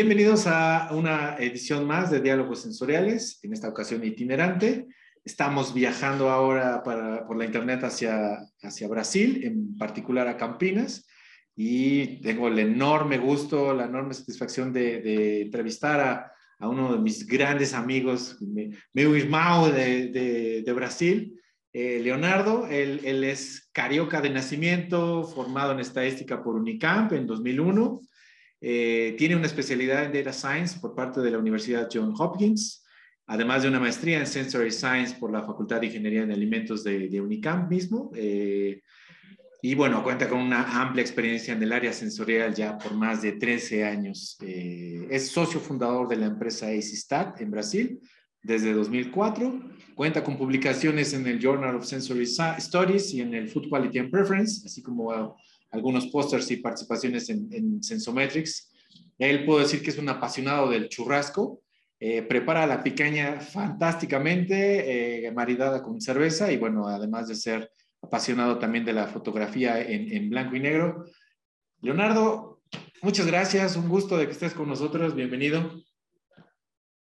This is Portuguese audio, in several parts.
Bienvenidos a una edición más de Diálogos Sensoriales, en esta ocasión itinerante. Estamos viajando ahora por la internet hacia, hacia Brasil, en particular a Campinas, y tengo el enorme gusto, la enorme satisfacción de, entrevistar a, a, uno de mis grandes amigos, meu irmão de, de, Brasil, eh, Leonardo. Él, él es carioca de nacimiento, formado en estadística por Unicamp en 2001 eh, tiene una especialidad en Data Science por parte de la Universidad John Hopkins, además de una maestría en Sensory Science por la Facultad de Ingeniería en Alimentos de, Unicamp mismo. Eh, y bueno, cuenta con una amplia experiencia en el área sensorial ya por más de 13 años. Eh, es socio fundador de la empresa ACSTAT en Brasil desde 2004. Cuenta con publicaciones en el Journal of Sensory Studies y en el Food Quality and Preference, así como algunos pósters y participaciones en, Sensometrics. Él puedo decir que es un apasionado del churrasco, eh, prepara la picaña fantásticamente, eh, maridada con cerveza y bueno, además de ser apasionado también de la fotografía en, blanco y negro. Leonardo, muchas gracias, un gusto de que estés con nosotros, bienvenido.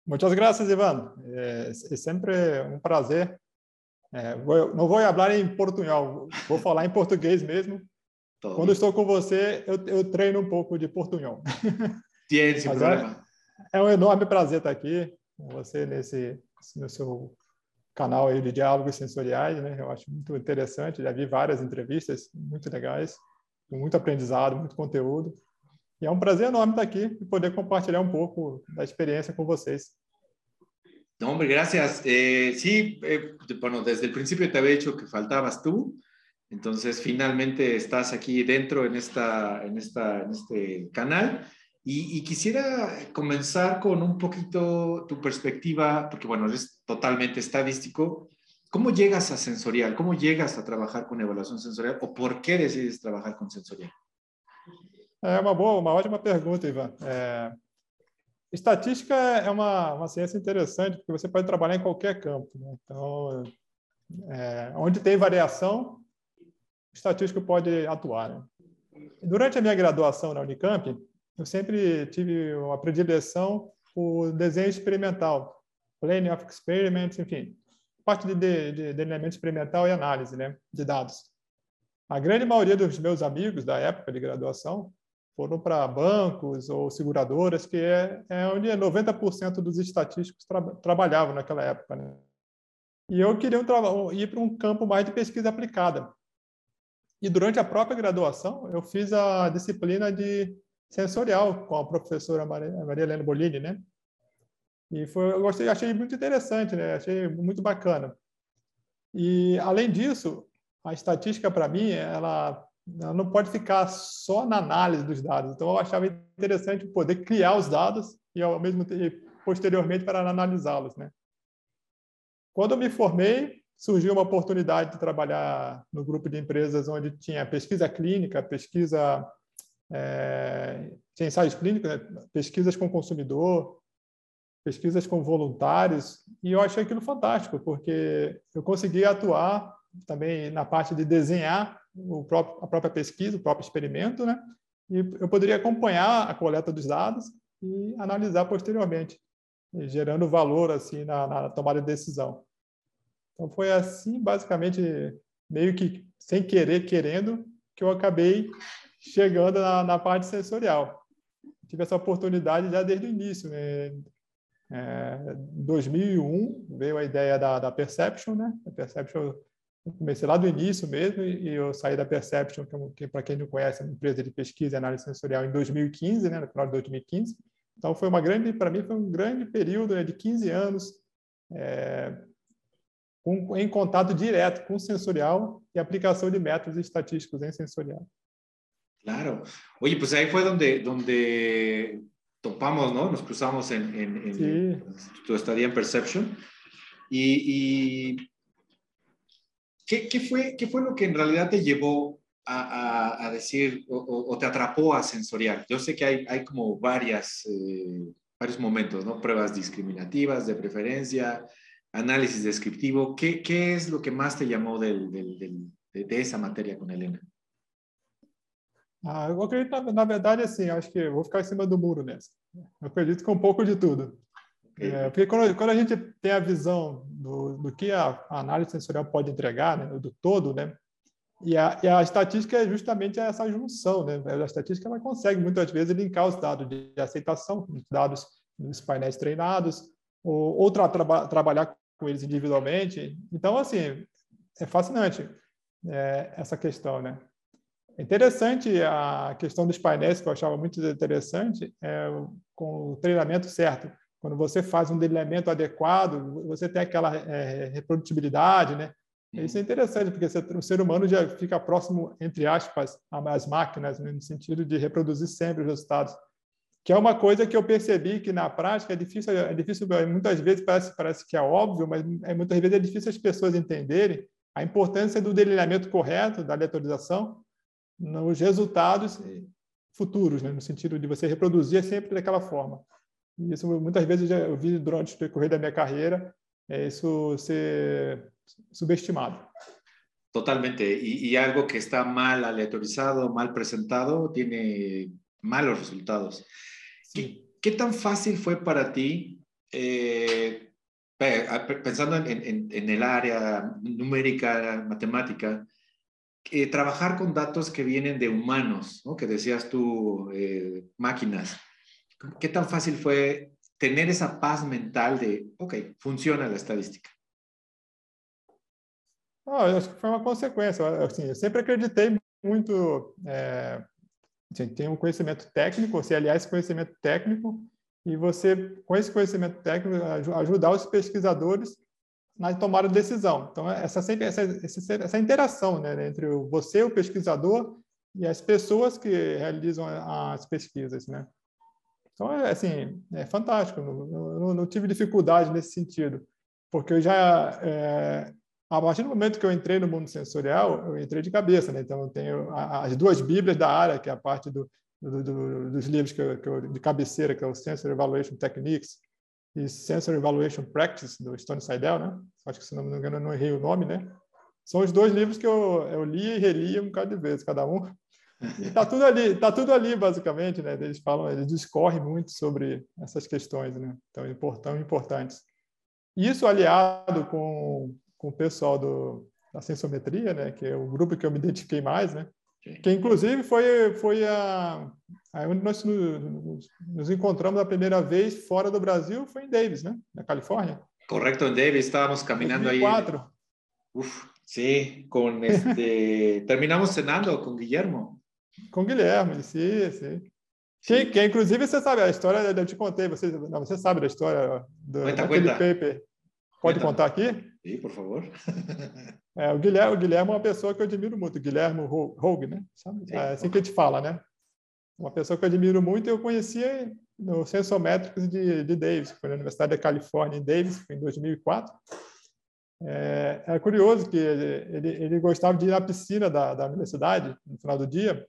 Muchas gracias, Iván. Es, siempre un placer. Eh, no voy a hablar en portuñol, voy a hablar en portugués mesmo. Todo Quando estou com você, eu, eu, treino um pouco de portunhol. Tem esse problema. É, é, um enorme prazer estar aqui com você nesse no seu canal aí de diálogos sensoriais, né? Eu acho muito interessante. Já vi várias entrevistas muito legais, com muito aprendizado, muito conteúdo. E é um prazer enorme estar aqui e poder compartilhar um pouco da experiência com vocês. No, hombre, gracias. Eh, sí, eh, bueno, desde el principio te había dicho que faltabas tú. Entonces, finalmente estás aquí dentro en, esta, en, esta, en este canal. Y, quisiera comenzar con un poquito tu perspectiva, porque bueno, eres totalmente estadístico. ¿Cómo llegas a sensorial? ¿Cómo llegas a trabajar con evaluación sensorial? ¿O por qué decides trabajar con sensorial? É uma boa, uma ótima pergunta, Ivan. É, estatística é uma, uma ciência interessante, porque você pode trabalhar em qualquer campo. Né? Então, é, onde tem variação, estatístico pode atuar. Né? Durante a minha graduação na Unicamp, eu sempre tive uma predileção por desenho experimental, planning of experiments, enfim, parte de, de, de delineamento experimental e análise né, de dados. A grande maioria dos meus amigos da época de graduação foram para bancos ou seguradoras, que é, é onde 90% dos estatísticos tra trabalhavam naquela época. Né? E eu queria um, ir para um campo mais de pesquisa aplicada, e durante a própria graduação, eu fiz a disciplina de sensorial com a professora Maria, Helena Bolini, né? E foi, eu gostei, achei muito interessante, né? Achei muito bacana. E além disso, a estatística para mim, ela, ela, não pode ficar só na análise dos dados. Então eu achava interessante poder criar os dados e ao mesmo tempo posteriormente para analisá-los, né? Quando eu me formei, surgiu uma oportunidade de trabalhar no grupo de empresas onde tinha pesquisa clínica, pesquisa é, tinha ensaios clínicos, né? pesquisas com consumidor, pesquisas com voluntários, e eu achei aquilo fantástico, porque eu consegui atuar também na parte de desenhar próprio, a própria pesquisa, o próprio experimento, né? E eu poderia acompanhar a coleta dos dados e analisar posteriormente, gerando valor assim na, na tomada de decisão. Então foi assim, basicamente, meio que sem querer, querendo, que eu acabei chegando na, na parte sensorial. Tive essa oportunidade já desde o início, né? É, em 2001 veio a ideia da, da Perception, né? A Perception eu comecei lá do início mesmo e eu saí da Perception, que, que para quem não conhece, é uma empresa de pesquisa e análise sensorial em 2015, né? No final de 2015. Então foi uma grande, para mim foi um grande período né, de 15 anos é, com, em contato direto com o sensorial e aplicação de métodos estatísticos em sensorial. Claro. Oye, pues ahí fue donde, donde topamos, ¿no? Nos cruzamos en, en, en sí. tu estadía en Perception. Y, y ¿qué, ¿qué, fue, ¿qué fue lo que en realidad te llevó a, a, a decir o, o, te atrapó a sensorial? Yo sé que hay, hay como varias, eh, varios momentos, ¿no? Pruebas discriminativas, de preferencia, análisis descriptivo. ¿Qué, qué es lo que más te llamó del, del, del, de, de, esa materia con Elena? Ah, eu acredito, na, na verdade, assim, acho que vou ficar em cima do muro nessa. Eu acredito que um pouco de tudo. É, porque quando, quando, a gente tem a visão do, do que a, a, análise sensorial pode entregar, né, do todo, né, e a, e a, estatística é justamente essa junção. Né, a estatística ela consegue, muitas vezes, linkar os dados de aceitação, os dados dos painéis treinados, ou, ou tra, tra, trabalhar com eles individualmente. Então, assim, é fascinante é, essa questão, né? É interessante a questão dos painéis, que eu achava muito interessante, é, com o treinamento certo. Quando você faz um delineamento adequado, você tem aquela é, reprodutibilidade, né? Isso é interessante, porque o ser humano já fica próximo, entre aspas, às máquinas, né? no sentido de reproduzir sempre os resultados. Que é uma coisa que eu percebi que na prática é difícil, é difícil muitas vezes parece, parece que é óbvio, mas é, muitas vezes é difícil as pessoas entenderem a importância do delineamento correto, da aleatorização, nos resultados futuros, né? no sentido de você reproduzir sempre daquela forma. E isso muitas vezes eu vi durante o decorrer da minha carreira, é isso ser subestimado. Totalmente. Y, y, algo que está mal aleatorizado, mal presentado, tiene malos resultados. ¿Qué, ¿Qué, tan fácil fue para ti, eh, pensando en, en, en, el área numérica, matemática, eh, trabajar con datos que vienen de humanos, ¿no? que decías tú, eh, máquinas. ¿Qué tan fácil fue tener esa paz mental de, ok, funciona la estadística? Oh, eu acho que foi uma consequência. Assim, eu sempre acreditei muito. É, assim, tem um conhecimento técnico, você aliar esse conhecimento técnico e você, com esse conhecimento técnico, ajudar os pesquisadores na tomada de decisão. Então, essa, essa, essa interação né, entre você, o pesquisador, e as pessoas que realizam as pesquisas, né? Então, é, assim, é fantástico. Não, não, não tive dificuldade nesse sentido, porque eu já, é, a partir do momento que eu entrei no mundo sensorial, eu entrei de cabeça, né? Então, eu tenho as duas bíblias da área, que é a parte do, do, do, dos livros que eu, que eu, de cabeceira, que é o Sensor Evaluation Techniques, e Sensor Evaluation Practice, do Stone Seidel, né? Acho que, se não me engano, eu não errei o nome, né? São os dois livros que eu, eu li e reli um bocado de vezes, cada um. E tá tudo ali, tá tudo ali, basicamente, né? Eles falam, eles discorrem muito sobre essas questões, né? Então, tão importantes. Isso aliado com, com o pessoal do, da sensometria, né? Que é o grupo que eu me identifiquei mais, né? Que, inclusive, foi, foi a, Aí onde nós nos, nos, encontramos a primeira vez fora do Brasil foi em Davis, né? Na Califórnia. Correcto, en Davis estávamos caminando 2004. ahí. Uf, sí, con este terminamos cenando con Guillermo. Com Guilherme, sim, sim. Que, que inclusive você sabe a história, eu te contei, você, não, você sabe da história do, cuenta, daquele cuenta. paper. Pode contar aqui? Sim, por favor. É, o, Guilherme, o Guilherme é uma pessoa que eu admiro muito, Guilherme Rogue, né? Sabe? É assim que a gente fala, né? uma pessoa que eu admiro muito, eu conhecia no Sensométricos de, de Davis, que foi na Universidade da Califórnia em Davis, em 2004. É, é curioso que ele, ele gostava de ir na piscina da, da universidade no final do dia.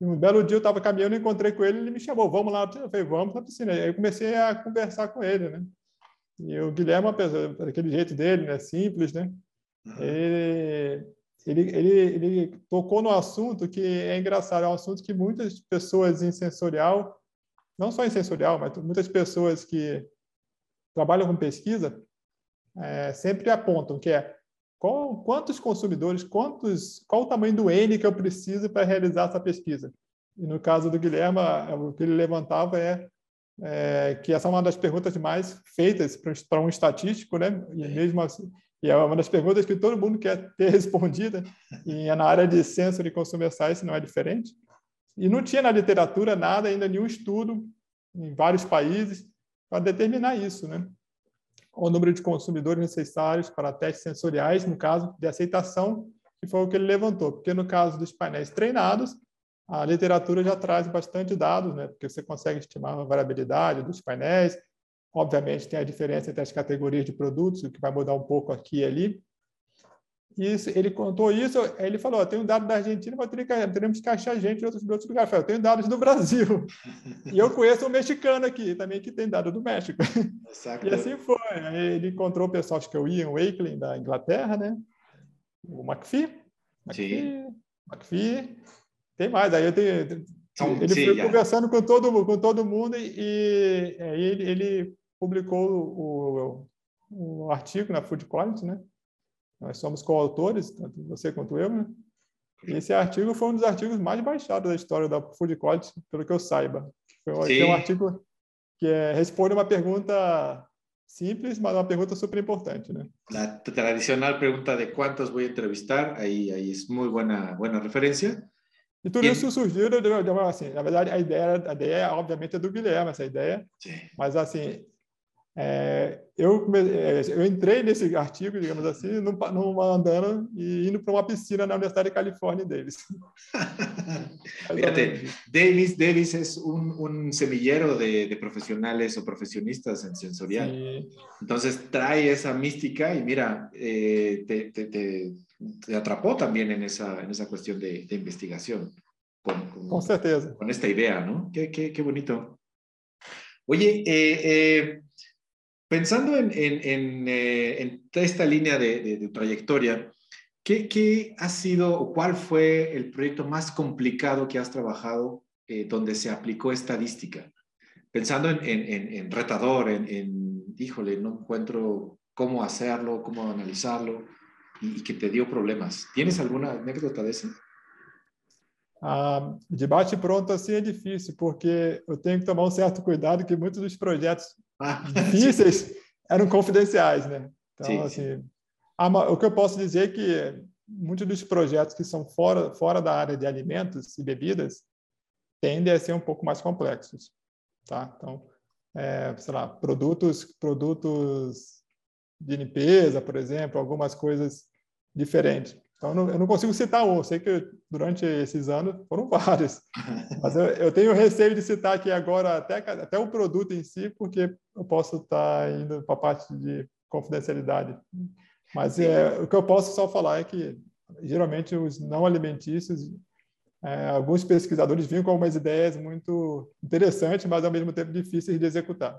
E um belo dia eu estava caminhando, encontrei com ele, ele me chamou, vamos lá. Eu falei, vamos na piscina. Aí eu comecei a conversar com ele, né? E o Guilherme, daquele jeito dele, né? Simples, né? Ele, ele, ele, ele tocou no assunto que é engraçado, é um assunto que muitas pessoas em sensorial, não só em sensorial, mas muitas pessoas que trabalham com pesquisa, é, sempre apontam, que é qual, quantos consumidores, quantos, qual o tamanho do N que eu preciso para realizar essa pesquisa. E no caso do Guilherme, o que ele levantava é, é que essa é uma das perguntas mais feitas para um estatístico, né? E mesmo assim, e é uma das perguntas que todo mundo quer ter respondida, e é na área de Sensory Consumer Science não é diferente. E não tinha na literatura nada, ainda nenhum estudo em vários países para determinar isso, né? O número de consumidores necessários para testes sensoriais, no caso de aceitação, que foi o que ele levantou, porque no caso dos painéis treinados, a literatura já traz bastante dados, né? Porque você consegue estimar a variabilidade dos painéis, Obviamente, tem a diferença entre as categorias de produtos, o que vai mudar um pouco aqui e ali. Isso, ele contou isso, ele falou: tem um dado da Argentina, mas teremos que achar gente de outros, de outros lugares. Eu tenho dados do Brasil. e eu conheço um mexicano aqui também que tem dado do México. Exato. E assim foi. Ele encontrou o pessoal, acho que eu ia, o Wakeling da Inglaterra, né? O McPhee. McPhee. McPhee. Tem mais, aí eu tenho. Então, ele foi já. conversando com todo, com todo mundo e, e aí ele, ele publicou o, o, artigo na Food Quality, né? Nós somos coautores, tanto você quanto eu, né? E esse artigo foi um dos artigos mais baixados da história da Food Quality, pelo que eu saiba. Foi um, um artigo que é, responde uma pergunta simples, mas uma pergunta super importante, né? A tradicional pergunta de quantos vou entrevistar, aí, aí é muito boa, boa referência. E tudo isso surgiu, assim, na verdade, a ideia, a ideia, obviamente, é do Guilherme, essa ideia, Sim. mas, assim, é, eu, eu entrei nesse artigo, digamos assim, numa andando e indo para uma piscina na Universidade de Califórnia deles. Fíjate, Davis, Davis es un, un semillero de, de, profesionales o profesionistas en sensorial. Sí. Entonces trae esa mística y mira, eh, te, te, te, te, atrapó también en esa, en esa cuestión de, de investigación. Con, con, con, certeza. Con esta idea, ¿no? Qué, qué, qué bonito. Oye, eh, eh, Pensando en, en, eh, en, esta línea de, trayectoria, ¿qué, ¿qué, ha sido o cuál fue el proyecto más complicado que has trabajado eh, donde se aplicó estadística? Pensando en, retador, en, híjole, no encuentro cómo hacerlo, cómo analizarlo y, que te dio problemas. ¿Tienes alguna anécdota de eso? Ah, de bate pronto assim é difícil, porque eu tenho que tomar um certo cuidado que muitos dos projetos difíceis eram confidenciais, né? Então, sim, assim, sim. o que eu posso dizer é que muitos dos projetos que são fora, fora da área de alimentos e bebidas tendem a ser um pouco mais complexos, tá? Então, é, sei lá, produtos, produtos de limpeza, por exemplo, algumas coisas diferentes. Então, eu não, eu não, consigo citar um. Eu sei que durante esses anos foram vários. Mas eu, eu, tenho receio de citar aqui agora até, até o produto em si, porque eu posso estar indo para a parte de confidencialidade. Mas é, o que eu posso só falar é que, geralmente, os não alimentícios, é, alguns pesquisadores vinham com algumas ideias muito interessantes, mas ao mesmo tempo difíceis de executar.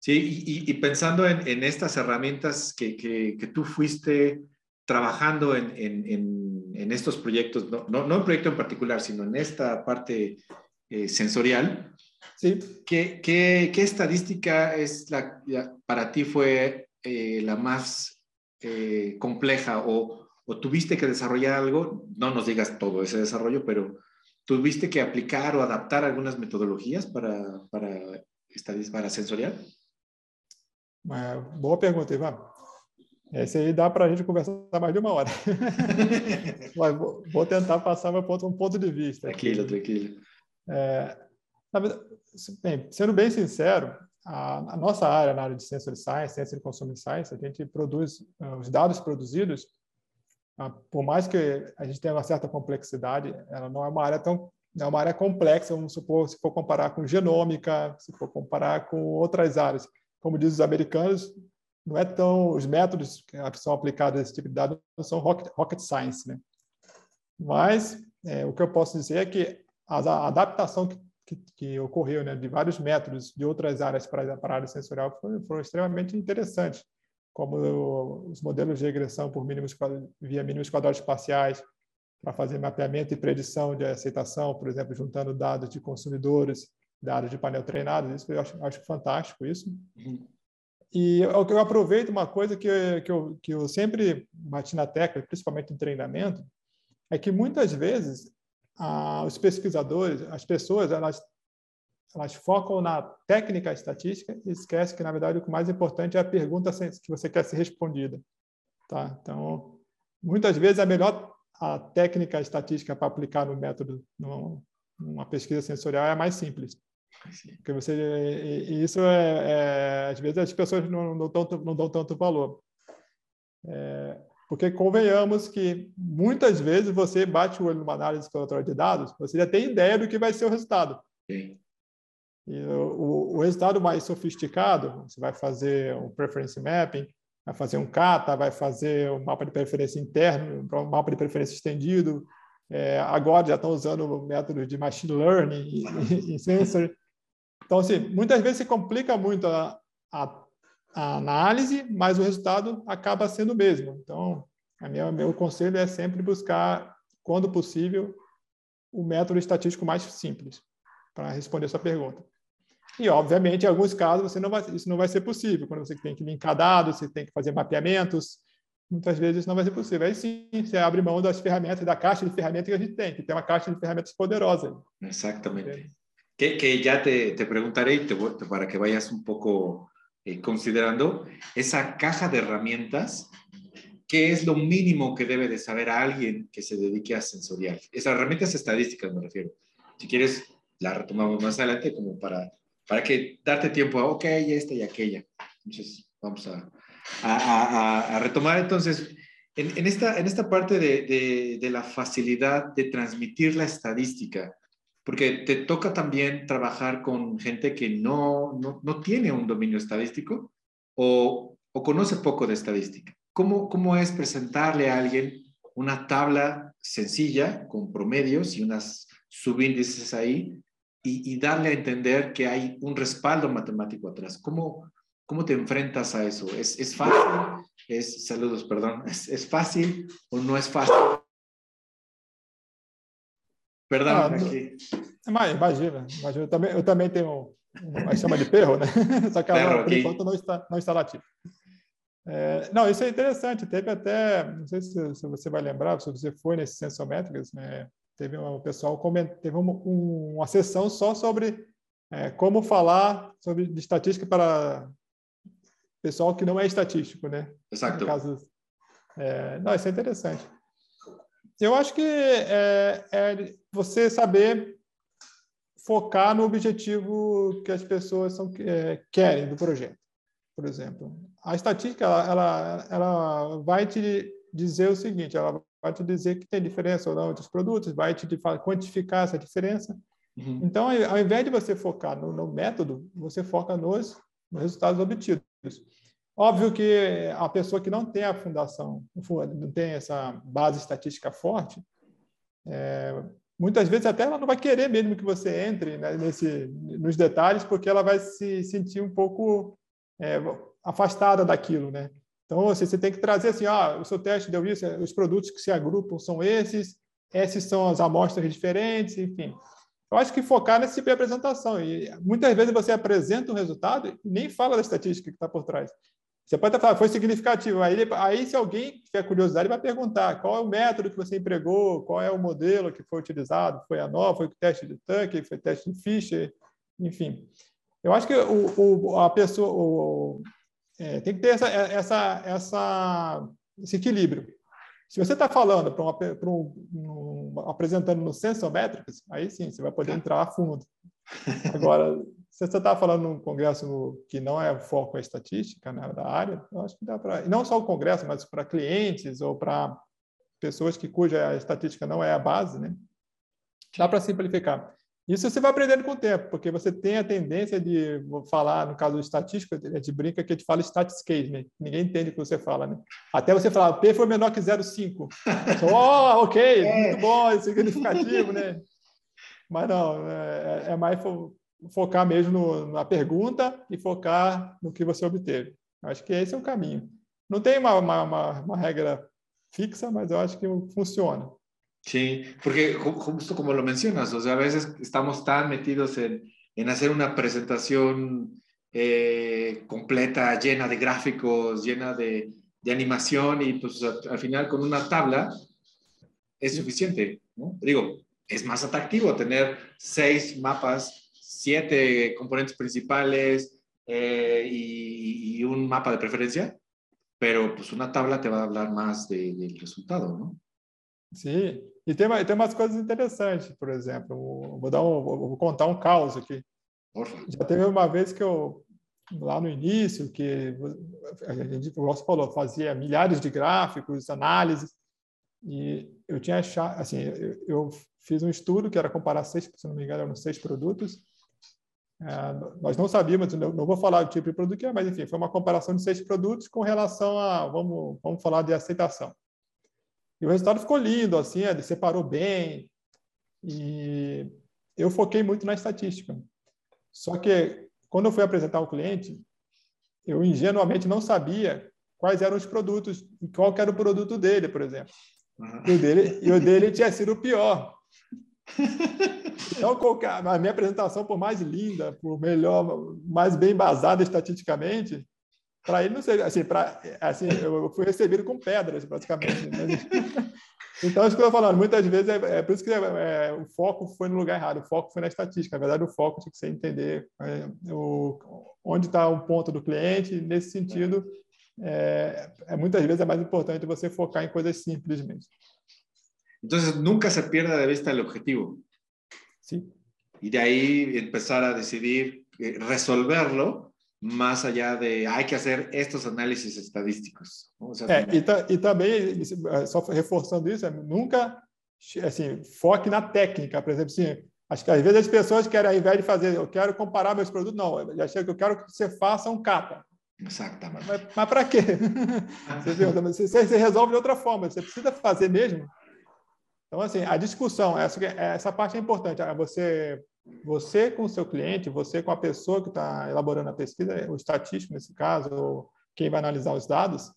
Sí, y, y pensando en, en estas herramientas que, que, que tú fuiste trabajando en, en, en estos proyectos, no, no, no, un proyecto en particular, sino en esta parte eh, sensorial, sí. ¿qué, qué, qué estadística es la, para ti fue eh, la más eh, compleja o, o, tuviste que desarrollar algo? No nos digas todo ese desarrollo, pero tuviste que aplicar o adaptar algunas metodologías para, para, para sensorial? boa pergunta, Ivan. Esse aí dá para a gente conversar mais de uma hora. Mas vou tentar passar meu ponto, um ponto de vista. Tranquilo, tranquilo. É, bem, sendo bem sincero, a, a, nossa área, na área de Sensory Science, Sensory Consumer Science, a gente produz uh, os dados produzidos, uh, por mais que a gente tenha uma certa complexidade, ela não é uma área tão é uma área complexa, vamos supor, se for comparar com genômica, se for comparar com outras áreas. Como dizem os americanos, não é tão os métodos que são aplicados a esse tipo de dado não são rocket, rocket science, né? Mas é, o que eu posso dizer é que a, a adaptação que, que, que, ocorreu, né, de vários métodos de outras áreas para, a área sensorial foram, foram extremamente interessantes, como os modelos de regressão por mínimos via mínimos quadrados espaciais para fazer mapeamento e predição de aceitação, por exemplo, juntando dados de consumidores, dados de painel treinado, isso eu acho, acho fantástico isso. Uhum. E eu, eu aproveito uma coisa que, que, eu, que eu sempre bati na tecla, principalmente em treinamento, é que muitas vezes os pesquisadores, as pessoas, elas, elas focam na técnica estatística e esquecem que, na verdade, o mais importante é a pergunta que você quer ser respondida. Tá? Então, muitas vezes a melhor a técnica estatística para aplicar no método, numa pesquisa sensorial, é a mais simples. Porque você, e, isso é, é, às vezes as pessoas não, não, dão, não dão tanto valor. É, porque convenhamos que muitas vezes você bate o olho numa análise exploratória de dados, você já tem ideia do que vai ser o resultado. Sim. E o, o, resultado mais sofisticado, você vai fazer um preference mapping, vai fazer um kata, vai fazer um mapa de preferência interno, um mapa de preferência estendido. É, agora já estão usando métodos de machine learning em sensor. Então, assim, muitas vezes se complica muito a, a, a análise, mas o resultado acaba sendo o mesmo. Então, a minha, meu conselho é sempre buscar, quando possível, o método estatístico mais simples para responder essa pergunta. E, obviamente, em alguns casos, você não vai, isso não vai ser possível. Quando você tem que linkar dados, você tem que fazer mapeamentos, muitas vezes isso não vai ser possível. Aí sim, você abre mão das ferramentas, da caixa de ferramentas que a gente tem, que tem uma caixa de ferramentas poderosa. Exatamente. Que, que ya te, te preguntaré te, para que vayas un poco eh, considerando esa caja de herramientas, ¿qué es lo mínimo que debe de saber a alguien que se dedique a sensorial? Esas herramientas estadísticas me refiero. Si quieres, la retomamos más adelante como para, para que darte tiempo a, ok, esta y aquella. Entonces, vamos a, a, a, retomar entonces, en, en, esta, en esta parte de, de, de, la facilidad de transmitir la estadística, porque te toca también trabajar con gente que no, no, no tiene un dominio estadístico o, o, conoce poco de estadística. ¿Cómo, ¿Cómo es presentarle a alguien una tabla sencilla con promedios y unas subíndices ahí y, y darle a entender que hay un respaldo matemático atrás? ¿Cómo, ¿Cómo te enfrentas a eso? ¿Es, es fácil? Es, saludos, perdón. ¿Es, ¿Es, fácil o no es fácil? Perdão, ah, aqui. Mas, imagina, imagina. Eu também, eu também tenho uma chama de perro, né? Só que ela, por enquanto, não está, não está lativa. É, não, isso é interessante. Teve até, não sei se, se, você vai lembrar, se você foi nesse Sensométricas, né? teve um pessoal coment, teve uma, uma sessão só sobre é, como falar sobre estatística para pessoal que não é estatístico, né? Exato. Caso, é, não, isso é interessante. Eu acho que é, é, você saber focar no objetivo que as pessoas são, é, querem do projeto, por exemplo. A estatística ela, ela, ela vai te dizer o seguinte, ela vai te dizer que tem diferença ou não entre os produtos, vai te quantificar essa diferença. Uhum. Então, ao invés de você focar no, no método, você foca nos, nos resultados obtidos. Óbvio que a pessoa que não tem a fundação, não tem essa base estatística forte, é, muitas vezes até ela não vai querer mesmo que você entre né, nesse, nos detalhes, porque ela vai se sentir um pouco é, afastada daquilo, né? Então, você, você tem que trazer assim, ah, o seu teste deu isso, os produtos que se agrupam são esses, essas são as amostras diferentes, enfim. Eu acho que focar nesse tipo de apresentação. E muitas vezes você apresenta o resultado e nem fala da estatística que está por trás. Você pode falar, foi significativo. Aí, aí, se alguém tiver curiosidade, vai perguntar qual é o método que você empregou, qual é o modelo que foi utilizado, foi a nova, foi o teste de Tucker, foi o teste de Fischer, enfim. Eu acho que o, o a pessoa o, é, tem que ter essa, essa, essa, esse equilíbrio. Se você está falando para um, um, apresentando no Sensometrics, aí sim, você vai poder entrar a fundo. Agora, se você está falando num congresso que não é foco a estatística né, da área, eu acho que dá para. E não só o congresso, mas para clientes ou para pessoas que cuja estatística não é a base, né? Dá para simplificar. Isso você vai aprendendo com o tempo, porque você tem a tendência de vou falar, no caso do estatístico, a gente brinca que a gente fala status case, né? Ninguém entende o que você fala, né? Até você falar, P foi menor que 0,5. oh, ok, é. muito bom, é significativo, né? Mas não, é, é mais focar mesmo no, na pergunta e focar no que você obteve. Acho que esse é o caminho. Não tem uma, uma, uma, regra fixa, mas eu acho que funciona. Sí, porque justo como lo mencionas, o sea, a veces estamos tan metidos en, en hacer una presentación eh, completa, llena de gráficos, llena de, de animación y pues al final con una tabla es suficiente, ¿no? Digo, es más atractivo tener seis mapas siete componentes principales eh, y, y, un mapa de preferencia, pero pues una tabla te va a hablar más de, del resultado, ¿no? Sim, e tem, tem umas coisas interessantes, por exemplo, vou, dar um, vou contar um caos aqui. Já teve uma vez que eu, lá no início, que a gente, o Ross falou, fazia milhares de gráficos, análises, e eu tinha achado, assim, eu, eu, fiz um estudo que era comparar seis, se não me engano, eram seis produtos, é, nós não sabíamos, não, não, vou falar o tipo de produto que é, mas enfim, foi uma comparação de seis produtos com relação a, vamos, vamos falar de aceitação. E o resultado ficou lindo, assim, ele separou bem. E eu foquei muito na estatística. Só que, quando eu fui apresentar ao cliente, eu ingenuamente não sabia quais eram os produtos, e qual era o produto dele, por exemplo. Uhum. E, o dele, e o dele tinha sido o pior. Então, qualquer, a minha apresentação, por mais linda, por melhor, mais bem embasada estatisticamente, para ele não sei, assim, para assim, eu fui recebido com pedras, praticamente. Né? Então, isso que eu estou falando, muitas vezes é, é por isso que é, é, o foco foi no lugar errado, o foco foi na estatística. Na verdade, o foco tinha que ser entender é, o, onde está o ponto do cliente. Nesse sentido, é, é, muitas vezes é mais importante você focar em coisas simples mesmo. Nunca se pierda de vista o objetivo. Sim. E daí começar a decidir eh, resolverlo más allá de hay que hacer estos análisis estadísticos. O sea, é, e, ta, e, também, só reforçando isso, é, nunca assim, foque na técnica, por exemplo, assim, acho que às vezes as pessoas querem, ao invés de fazer, eu quero comparar meus produtos, não, já chega que eu quero que você faça um capa. Exatamente. Mas, mas para quê? você, você, você, resolve de outra forma, você precisa fazer mesmo. Então, assim, a discussão, essa, essa parte é importante. Ah, você você com o seu cliente, você com a pessoa que está elaborando a pesquisa, o estatístico nesse caso, quem vai analisar os dados,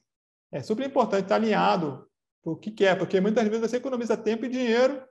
é super importante estar alinhado o que quer, é, porque muitas vezes você economiza tempo e dinheiro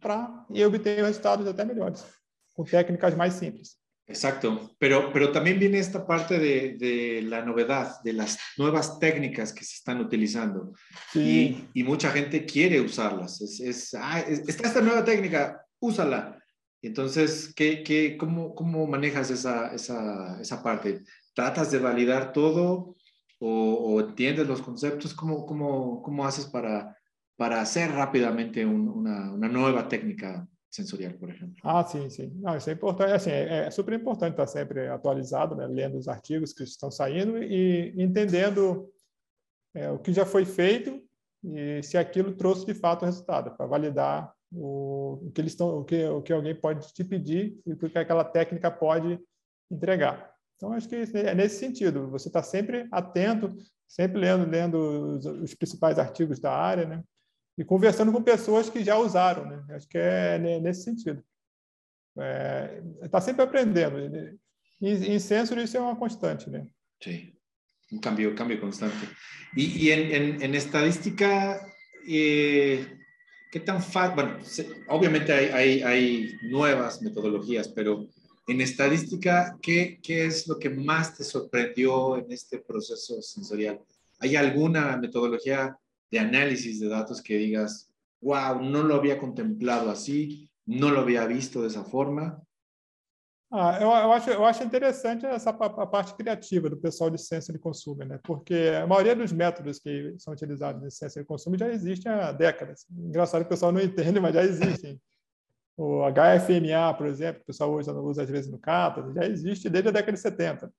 para e obter resultados até melhores, com técnicas mais simples. Exacto, pero, pero también viene esta parte de, de, la novedad, de las nuevas técnicas que se están utilizando. Sí. Y, y, mucha gente quiere usarlas. Es, es, ah, está esta nueva técnica, úsala. Entonces, ¿qué, qué, cómo, ¿cómo manejas esa, esa, esa parte? ¿Tratas de validar todo o, o entiendes los conceptos? ¿Cómo, cómo, cómo haces para, para hacer rápidamente un, una, uma nova técnica sensorial, por exemplo? Ah, sim, sim. Não, isso é importante. Assim, é, é super importante estar sempre atualizado, né? lendo os artigos que estão saindo e entendendo é, o que já foi feito e se aquilo trouxe de fato o resultado, para validar o, o que eles estão, o que, o que alguém pode te pedir e o que aquela técnica pode entregar. Então, acho que é nesse sentido. Você está sempre atento, sempre lendo, lendo os, os, principais artigos da área, né? E conversando com pessoas que já usaram, né? Acho que é nesse sentido. Está é, tá sempre aprendendo. Em, em Sensor, isso é uma constante, né? Sim. Um cambio, cambio constante. E, e em, em, em estadística, eh, ¿qué tan fácil? Bueno, obviamente hay, hay, hay, nuevas metodologías, pero en estadística, ¿qué, ¿qué es lo que más te sorprendió en este sensorial? ¿Hay alguna metodología de análisis de datos que digas, wow, no lo había contemplado así, no lo había visto de esa forma? Ah, eu, eu, acho, eu acho interessante essa a parte criativa do pessoal de ciência de consumo, né? porque a maioria dos métodos que são utilizados em ciência de consumo já existem há décadas. Engraçado que o pessoal não entende, mas já existem. O HFMA, por exemplo, o pessoal usa, usa às vezes no CATA, já existe desde a década de 70.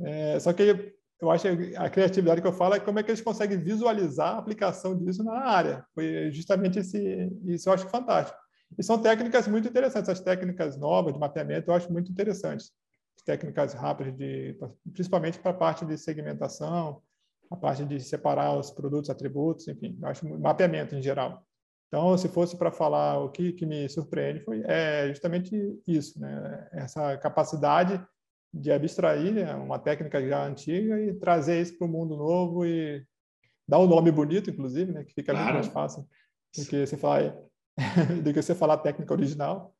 É, só que eu acho que a criatividade que eu falo é como é que eles conseguem visualizar a aplicação disso na área. Foi justamente esse, isso eu acho fantástico. E são técnicas muito interessantes. As técnicas novas de mapeamento eu acho muito interessantes. As técnicas rápidas, de, principalmente para a parte de segmentação, a parte de separar os produtos, atributos, enfim, eu acho mapeamento em geral. Então, se fosse para falar o que, que me surpreende, foi é justamente isso, né? essa capacidade de abstrair né? uma técnica já antiga e trazer isso para o mundo novo e dar um nome bonito, inclusive, né? que fica claro. muito mais fácil do que você falar do que você falar a técnica original.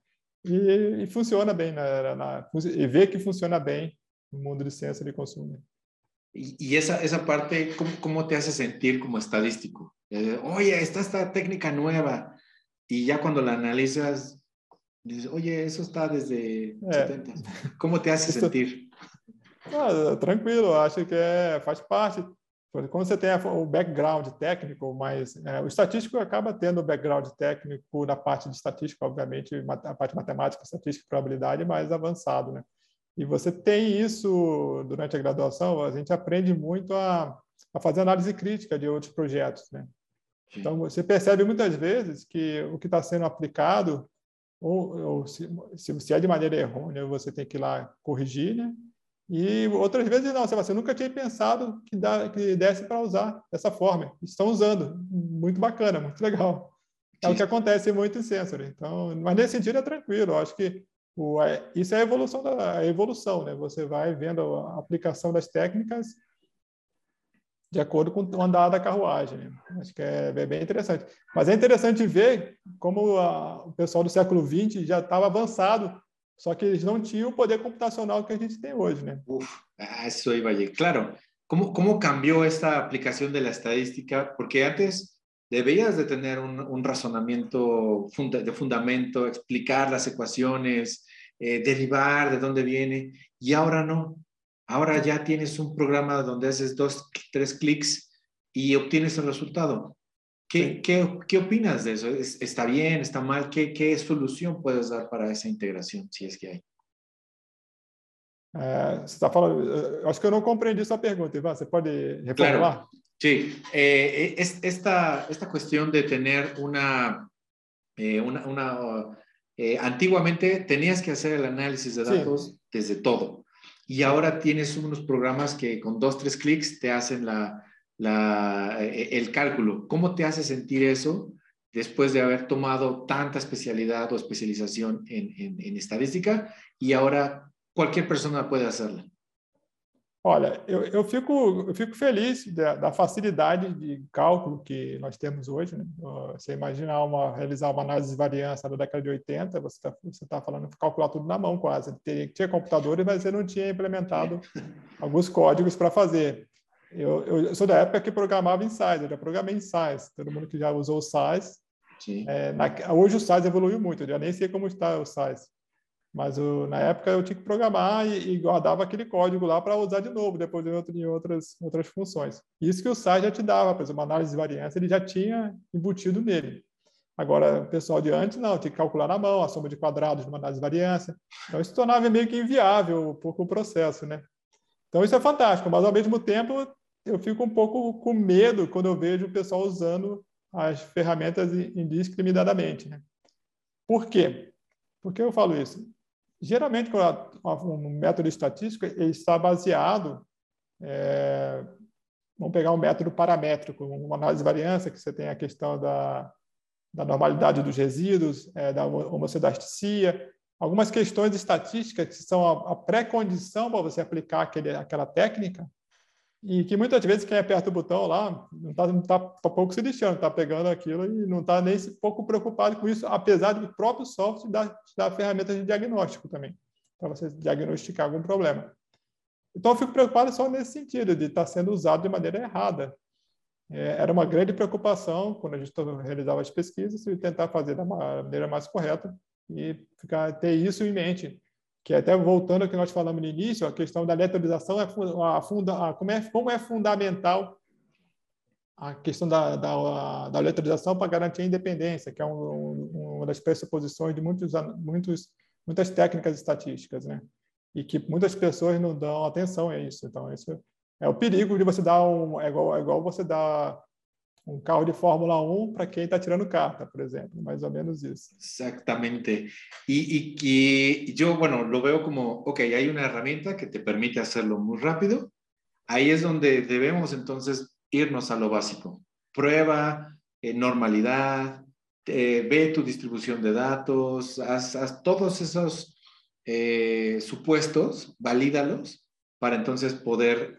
E, e funciona bem, na, na, e vê que funciona bem no mundo de ciência de consumo. E, e essa, essa parte, como, como te hace sentir como estadístico? Oye, está esta técnica nueva. Y ya cuando la analizas, dices, oye, eso está desde é. 70. Como te hace sentir? Ah, tranquilo, acho que é, faz parte. Quando você tem o background técnico, mas é, o estatístico acaba tendo o background técnico na parte de estatística, obviamente, a parte matemática, estatística e probabilidade mais avançado, né? E você tem isso durante a graduação, a gente aprende muito a, a fazer análise crítica de outros projetos, né? Então, você percebe muitas vezes que o que está sendo aplicado, ou, ou se, se, é de maneira errônea, você tem que ir lá corrigir, né? E outras vezes não, você nunca tinha pensado que, dá, que desse para usar dessa forma. Estão usando, muito bacana, muito legal. É o que acontece muito em Sensor. Então, mas nesse sentido é tranquilo. Eu acho que o, é, isso é a evolução da a evolução, né? Você vai vendo a aplicação das técnicas de acordo com o andar da carruagem. Acho que é, é, bem interessante. Mas é interessante ver como a, o pessoal do século XX já estava avançado, só que eles não tinham o poder computacional que a gente tem hoje. Né? Uf, isso aí vai. Claro, como, como cambiou esta aplicação da estadística? Porque antes debías de tener un, un de fundamento, explicar las ecuaciones, eh, derivar de dónde viene, y ahora no. Ahora ya tienes un programa donde haces dos, tres clics y obtienes el resultado. ¿Qué, qué, qué opinas de eso? ¿Está bien? ¿Está mal? ¿Qué, ¿Qué solución puedes dar para essa integração, se é que há? É, você está falando, acho que eu não compreendi sua pergunta, Ivan. Você pode reformular? Claro. Sí, eh, es, esta, esta cuestión de tener una, eh, una, una eh, antiguamente tenías que hacer el análisis de datos desde todo y ahora tienes unos programas que con dos, tres clics te hacen la, la, el cálculo. ¿Cómo te hace sentir eso después de haber tomado tanta especialidad o especialización en, en, en estadística y ahora cualquier persona puede hacerla? Olha, eu, eu, fico, eu fico feliz da, da, facilidade de cálculo que nós temos hoje. Né? Você imaginar uma, realizar uma análise de variância da década de 80, você está você tá falando calcular tudo na mão quase. Tinha, tinha computadores, mas você não tinha implementado alguns códigos para fazer. Eu, eu, sou da época que programava em SAS, eu já programei em SAS. Todo mundo que já usou o SAS. É, na, hoje o SAS evoluiu muito, eu já nem sei como está o SAS. Mas na época eu tinha que programar e, e guardava aquele código lá para usar de novo, depois em, outro, em outras, outras funções. Isso que o SAI já te dava, por exemplo, uma análise de variância, ele já tinha embutido nele. Agora, o pessoal de antes, não, tinha que calcular na mão a soma de quadrados de uma análise de variância. Então, isso tornava meio que inviável um pouco o processo, né? Então, isso é fantástico, mas, ao mesmo tempo, eu fico um pouco com medo quando eu vejo o pessoal usando as ferramentas indiscriminadamente. Né? Por quê? Por que eu falo isso? Geralmente, um método estatístico ele está baseado, é, vamos pegar um método paramétrico, uma análise de variância, que você tem a questão da, da normalidade dos resíduos, é, da homocedasticia, algumas questões estatísticas que são a, a pré-condição para você aplicar aquele, aquela técnica, e que muitas vezes quem aperta o botão lá não está não tá, tá pouco se lixando, está pegando aquilo e não está nem pouco preocupado com isso, apesar do próprio software dar, dar ferramentas de diagnóstico também, para você diagnosticar algum problema. Então, eu fico preocupado só nesse sentido, de estar tá sendo usado de maneira errada. É, era uma grande preocupação quando a gente realizava as pesquisas, e tentar fazer da maneira mais correta e ficar, ter isso em mente que até voltando ao que nós falamos no início, a questão da letralização é, a funda, a, como, é, como é fundamental a questão da, da, da letralização para garantir a independência, que é um, um, uma das pressuposições de muitos, muitos, muitas técnicas estatísticas, né? E que muitas pessoas não dão atenção a isso. Então, isso é o perigo de você dar um. É igual, é igual você dar um carro de Fórmula 1 para quem está tirando carta, por ejemplo, más o menos eso. Exactamente. Y, y, yo, bueno, lo veo como, ok, hay una herramienta que te permite hacerlo muy rápido. Ahí es donde debemos entonces irnos a lo básico. Prueba, eh, normalidad, eh, ve tu distribución de datos, haz, todos esos eh, supuestos, valídalos para entonces poder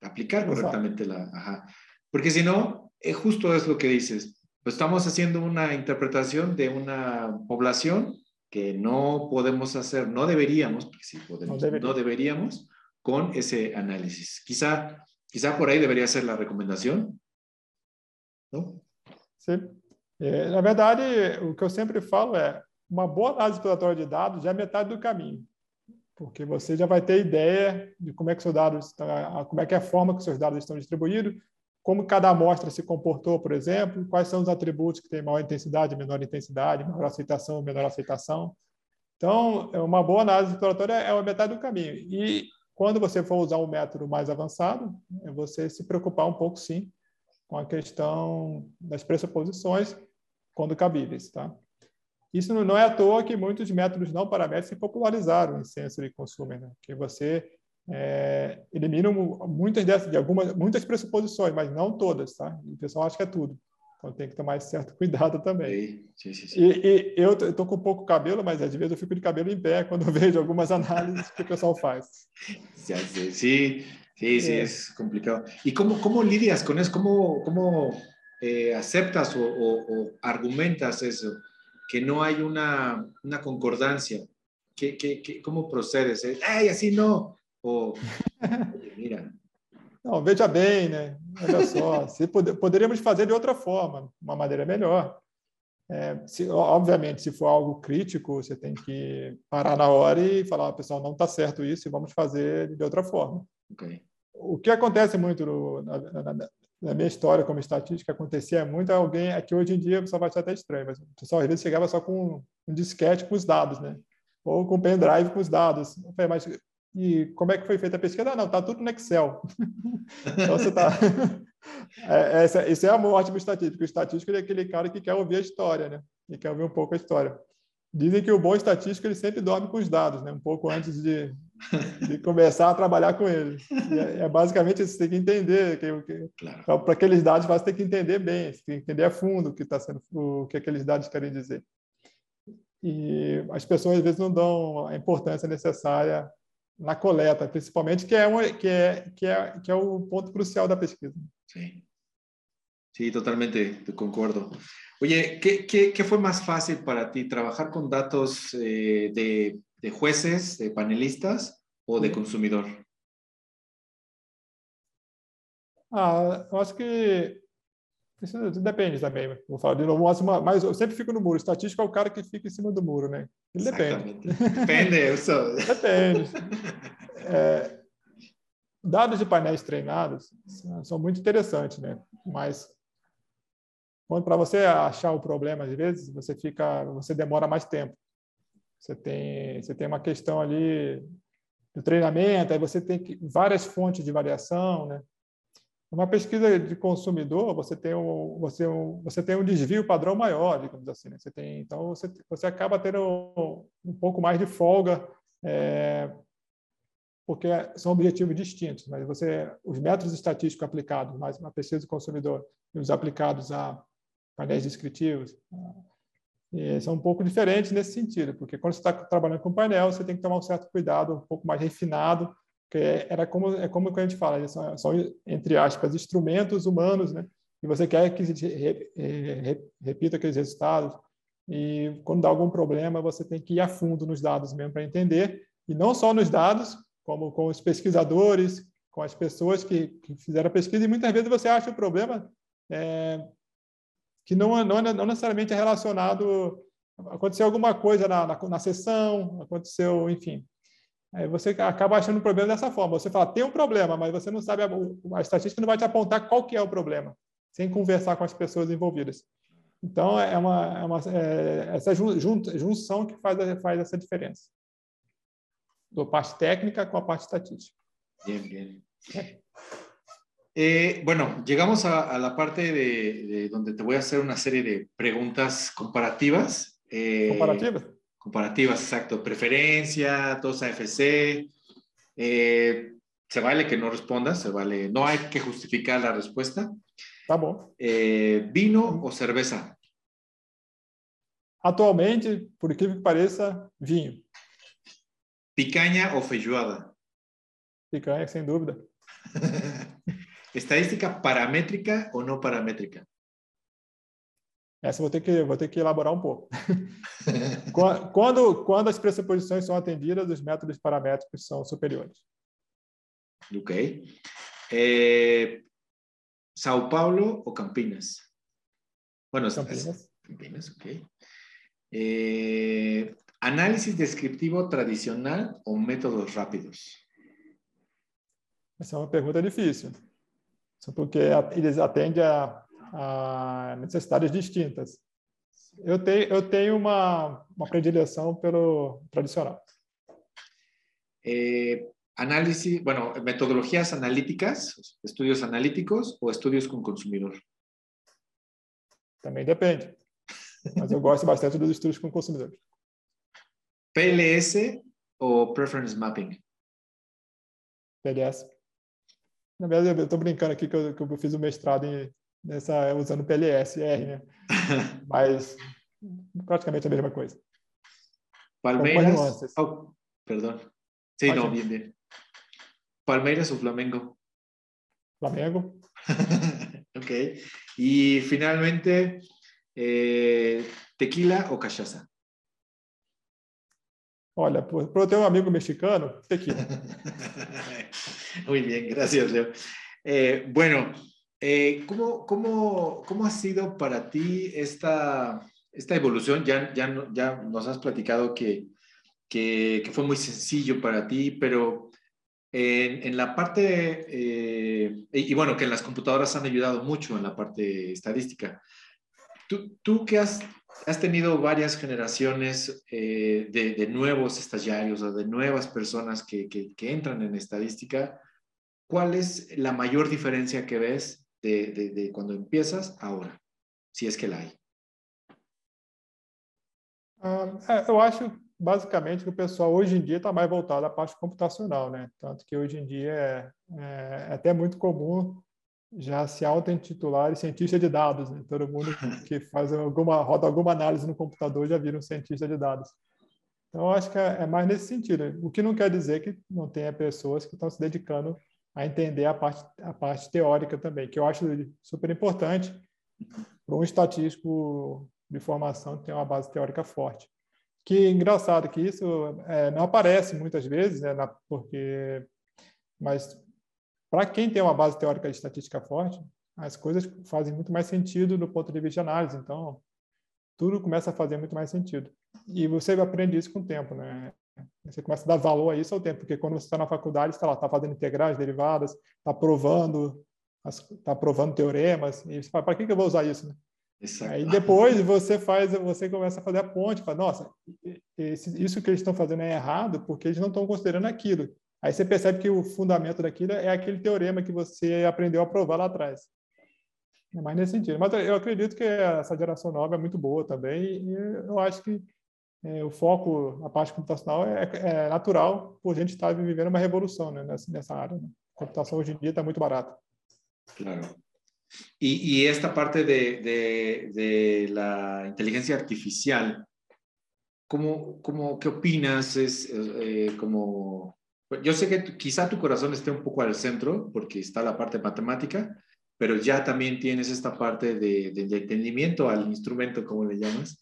aplicar correctamente la... Ajá. Porque si no, eh, justo es lo que dices. Pues estamos haciendo una interpretación de una población que no podemos hacer, no deberíamos, porque sí podemos, no, deberíamos, con ese análisis. Quizá, quizá por ahí deveria ser a recomendação, não? Sim. É, na verdade, o que eu sempre falo é uma boa análise exploratória de dados já é metade do caminho, porque você já vai ter ideia de como é que seus dados, como é que é a forma que seus dados estão distribuídos, como cada amostra se comportou, por exemplo, quais são os atributos que têm maior intensidade, menor intensidade, maior aceitação, menor aceitação. Então, é uma boa análise exploratória é a metade do caminho. E quando você for usar um método mais avançado, é você se preocupar um pouco, sim, com a questão das pressuposições, quando cabíveis. Tá? Isso não é à toa que muitos métodos não paramétricos se popularizaram em ciência de consumo, né? que você é, eliminam muitas dessas, de algumas, muitas pressuposições, mas não todas, tá? O pessoal acha que é tudo. Então tem que tomar certo cuidado também. Sim, sim, sim. E, e, eu estou com pouco cabelo, mas às vezes eu fico de cabelo em pé quando vejo algumas análises que o pessoal faz. Sim, sim, Sí, sí, es complicado. ¿Y cómo, cómo lidias con eso? ¿Cómo, cómo eh, aceptas o, o, o, argumentas eso? Que no hay una, una concordancia. ¿Qué, qué, qué, ¿Cómo procedes? ¡Ay, así no! O, mira. Não, veja bem, né? Olha só, se pod poderíamos fazer de outra forma, uma maneira melhor. É, se, obviamente, se for algo crítico, você tem que parar na hora e falar, pessoal, não está certo isso e vamos fazer de outra forma. Okay. O que acontece muito no, na, na, na, minha história como estatística, acontecia muito alguém, é que hoje em dia o pessoal vai achar até estranho, mas o pessoal às vezes chegava só com um disquete com os dados, né? Ou com pendrive com os dados. Eu falei, mas e como é que foi feita a pesquisa? Ah, não, está tudo no Excel. então você está. é, essa, esse é a morte do estatístico. O estatístico é aquele cara que quer ouvir a história, né? E quer ouvir um pouco a história. Dizem que o bom estatístico ele sempre dorme com os dados, né? Um pouco antes de, de começar a trabalhar com eles. É, é, basicamente isso. Você tem que entender que, que claro. para aqueles dados você tem que entender bem, você tem que entender a fundo o que está sendo, o que aqueles dados querem dizer. E as pessoas às vezes não dão a importância necessária na coleta, principalmente, que é, uma, que é, que é, que é o ponto crucial da pesquisa. Sim. Sí, totalmente, te concordo. Oye, ¿qué, qué, qué fue más fácil para ti? ¿Trabajar con datos eh, de, de, jueces, de panelistas o de consumidor? Ah, eu acho que Isso depende também. Vou falar de novo, mas eu sempre fico no muro. Estatístico é o cara que fica em cima do muro, né? Ele depende. Depende, eu sou. Depende. É, dados de painéis treinados são muito interessantes, né? Mas para você achar o problema, às vezes, você fica, você demora mais tempo. Você tem, você tem uma questão ali do treinamento, aí você tem que, várias fontes de variação, né? Uma pesquisa de consumidor, você tem um, você, um, você tem um desvio padrão maior, digamos assim. Né? Você tem, então, você, você acaba tendo um, um pouco mais de folga, é, porque são objetivos distintos. Mas você, os métodos estatísticos aplicados, mais uma pesquisa de consumidor, e os aplicados a painéis descritivos, são um pouco diferentes nesse sentido, porque quando você está trabalhando com painel, você tem que tomar um certo cuidado, um pouco mais refinado, que era como é como a gente fala, são, são entre aspas instrumentos humanos, né? E você quer que repita aqueles resultados. E quando dá algum problema, você tem que ir a fundo nos dados mesmo para entender, e não só nos dados, como com os pesquisadores, com as pessoas que, que fizeram a pesquisa, e muitas vezes você acha o problema é, que não, não, não necessariamente é relacionado. Aconteceu alguma coisa na, na, na sessão, aconteceu, enfim, Aí você acaba achando o problema dessa forma. Você fala, tem um problema, mas você não sabe, a, a estatística não vai te apontar qual que é o problema, sem conversar com as pessoas envolvidas. Então, é uma, é uma é essa junção que faz, faz essa diferença. Da parte técnica com a parte estatística. Bien, bien. Eh, bueno, llegamos a, a la parte de, de, donde te voy a hacer una serie de preguntas comparativas. Eh, ¿Comparativas? Comparativas, exacto. Preferencia, TOSA FC. Eh, se vale que no respondas, se vale. No hay que justificar la respuesta. Bom. Eh, ¿Vino o cerveza? Atualmente, por incrível que pareça, vinho. Picanha ou feijoada? Picanha, sem dúvida. Estadística paramétrica ou não paramétrica? Essa vou ter que, vou ter que elaborar um pouco. quando, quando as pressuposições são atendidas, os métodos paramétricos são superiores. Ok. É, São Paulo ou Campinas? Bueno, Campinas. Campinas, ok. É, análise descritivo tradicional ou métodos rápidos? Essa é uma pergunta difícil. Porque eles atendem a a necessidades distintas. Eu tenho, eu tenho uma, uma predileção pelo tradicional. Eh, análisis, bueno, metodologías analíticas, estudios analíticos ou estudios com consumidor? Também depende. Mas eu gosto bastante dos estudos com consumidor. PLS ou Preference Mapping? PLS. Na verdade, eu estou brincando aqui que eu, que eu fiz o mestrado em nessa usando PLS-R, né? Mas praticamente a mesma coisa. Palmeiras. Oh, perdão. Sim, não, bien. Palmeiras o Flamengo? Flamengo. ok. Y finalmente, eh, tequila o cachaça? Olha, por, por eu ter um amigo mexicano, tequila. Muy bien, gracias, Leo. Eh, bueno, eh, ¿cómo, cómo, cómo, ha sido para ti esta, esta evolución? Ya, ya, ya nos has platicado que, que, que fue muy sencillo para ti, pero en, en la parte, eh, y, y, bueno, que las computadoras han ayudado mucho en la parte estadística. Tú, tú que has, has tenido varias generaciones eh, de, de, nuevos estagiarios o de nuevas personas que, que, que, entran en estadística, ¿cuál es la mayor diferencia que ves de, de, de cuando empiezas ahora? Si es que la hay. Um, eu acho basicamente que o pessoal hoje em dia está mais voltado à parte computacional, né? Tanto que hoje em dia é, é, é até muito comum já se auto-intitular cientista de dados. Né? Todo mundo que faz alguma, roda alguma análise no computador já vira um cientista de dados. Então, eu acho que é, é mais nesse sentido. O que não quer dizer que não tenha pessoas que estão se dedicando a entender a parte, a parte teórica também, que eu acho super importante para um estatístico de formação que tem uma base teórica forte. Que engraçado que isso é, não aparece muitas vezes, né, na, porque, mas para quem tem uma base teórica de estatística forte, as coisas fazem muito mais sentido do ponto de vista de análise. Então, tudo começa a fazer muito mais sentido. E você aprende isso com o tempo, né? Você começa a dar valor a isso ao tempo, porque quando você está na faculdade, está lá, está fazendo integrais, derivadas, está provando, está provando teoremas, e você fala, para que, que eu vou usar isso? Né? Aí depois você faz, você começa a fazer a ponte, fala, nossa, isso que eles estão fazendo é errado, porque eles não estão considerando aquilo. Aí você percebe que o fundamento daquilo é aquele teorema que você aprendeu a provar lá atrás. É mais nesse sentido. Mas eu acredito que essa geração nova é muito boa também, e eu acho que é, o foco na parte computacional é, é, natural, por a gente estar vivendo uma revolução né, nessa, nessa área. Né? A computação hoje em dia está muito barata. Claro. Y, y, esta parte de, de, de la inteligencia artificial, ¿cómo, cómo, ¿qué opinas? Es eh, como Yo sé que quizá tu corazón esté un poco al centro porque está la parte matemática, pero ya también tienes esta parte de, de, entendimiento al instrumento, como le llamas.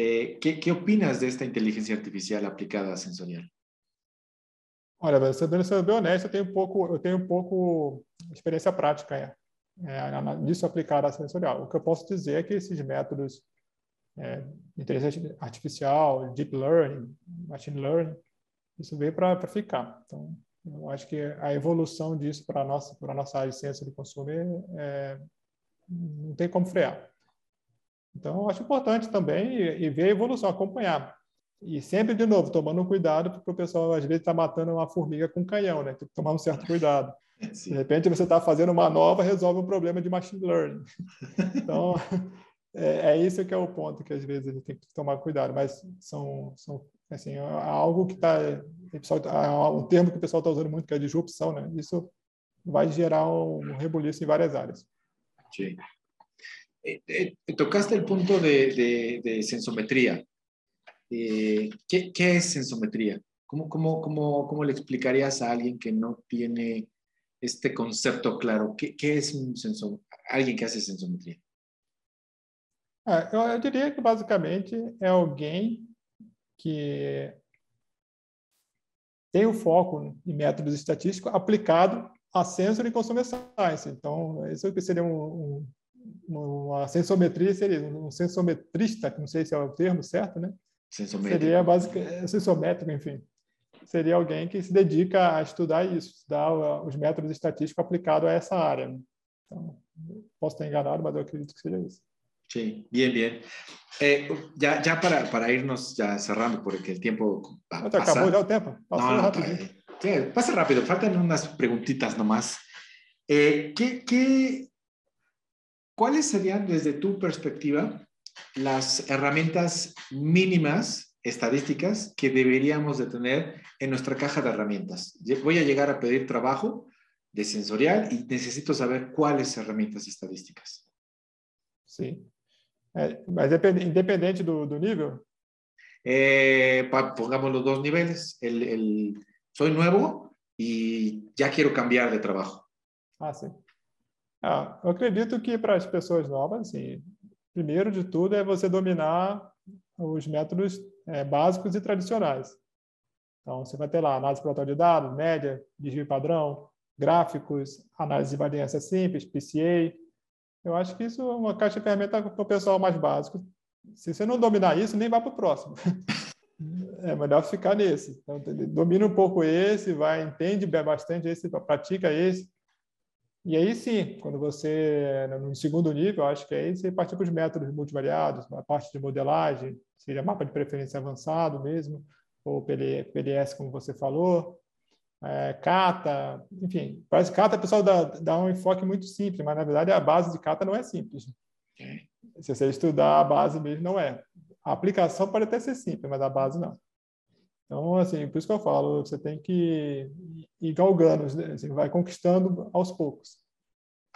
Eh, ¿qué, ¿qué, opinas de esta inteligencia artificial aplicada a sensorial? Olha, sendo, sendo bem honesto, eu tenho um pouco, eu tenho um pouco experiência prática é, é, nisso aplicado a sensorial. O que eu posso dizer é que esses métodos é, inteligência artificial, deep learning, machine learning, isso veio para ficar. Então, eu acho que a evolução disso para a nossa, para a nossa área de ciência do consumo é, é, não tem como frear. Então, acho importante também e, e ver a evolução, acompanhar. E sempre, de novo, tomando cuidado, porque o pessoal às vezes está matando uma formiga com um canhão, né? Tem que tomar um certo cuidado. Sim. De repente, você está fazendo uma nova, resolve um problema de machine learning. Então, é, é isso que é o ponto que às vezes a gente tem que tomar cuidado. Mas são, são Assim, é algo que está. Um termo que o pessoal está usando muito, que é disrupção, né? Isso vai gerar um rebuliço em várias áreas. Sí. Eh, eh, tocaste el punto de, de, de sensometría. Eh, ¿qué, ¿qué, es sensometría? ¿Cómo, cómo, cómo, ¿Cómo le explicarías a alguien que no tiene este concepto claro? ¿Qué, qué es un sensor, alguien que hace sensometría? Ah, eu, eu diria que basicamente é alguém que tem o foco em métodos estatísticos aplicado a sensor e consumer science. Então, isso seria um, um, uma sensometria, seria um sensometrista, não sei se é o termo certo, né? Seria basicamente sensométrico, enfim. Seria alguém que se dedica a estudar isso, estudar os métodos estatísticos aplicados a essa área. Né? Então, posso estar enganado, mas eu acredito que seja isso. Sí, bien, bien. Eh, ya ya para, para, irnos ya cerrando, porque el tiempo va, pasa. Acabó ya el tiempo. No, no, rápido. Sí, pasa rápido, faltan unas preguntitas nomás. Eh, ¿qué, qué, ¿Cuáles serían, desde tu perspectiva, las herramientas mínimas estadísticas que deberíamos de tener en nuestra caja de herramientas? Voy a llegar a pedir trabajo de sensorial y necesito saber cuáles herramientas estadísticas. Sí. É, mas independente do, do nível? Eh, pongamos los dos niveles. El, el, soy nuevo, e já quero cambiar de trabalho? Ah, sim. Ah, eu acredito que para as pessoas novas, assim, primeiro de tudo é você dominar os métodos é, básicos e tradicionais. Então, você vai ter lá análise por de dados, média, desvio padrão, gráficos, análise de variância simples, PCA. Eu acho que isso é uma caixa de ferramentas para o pessoal mais básico. Se você não dominar isso, nem vai para o próximo. É melhor ficar nesse. Então, domina um pouco esse, vai, entende bastante esse, pratica esse. E aí sim, quando você, no segundo nível, acho que aí você partir para os métodos multivariados, a parte de modelagem, seja mapa de preferência avançado mesmo, ou PLS, como você falou, é, Kata, enfim, parece que Kata o pessoal dá, dá um enfoque muito simples, mas na verdade a base de Kata não é simples. Se você estudar a base mesmo, não é. A aplicação pode até ser simples, mas a base não. Então, assim, por isso que eu falo, você tem que ir galgando, né? assim, vai conquistando aos poucos.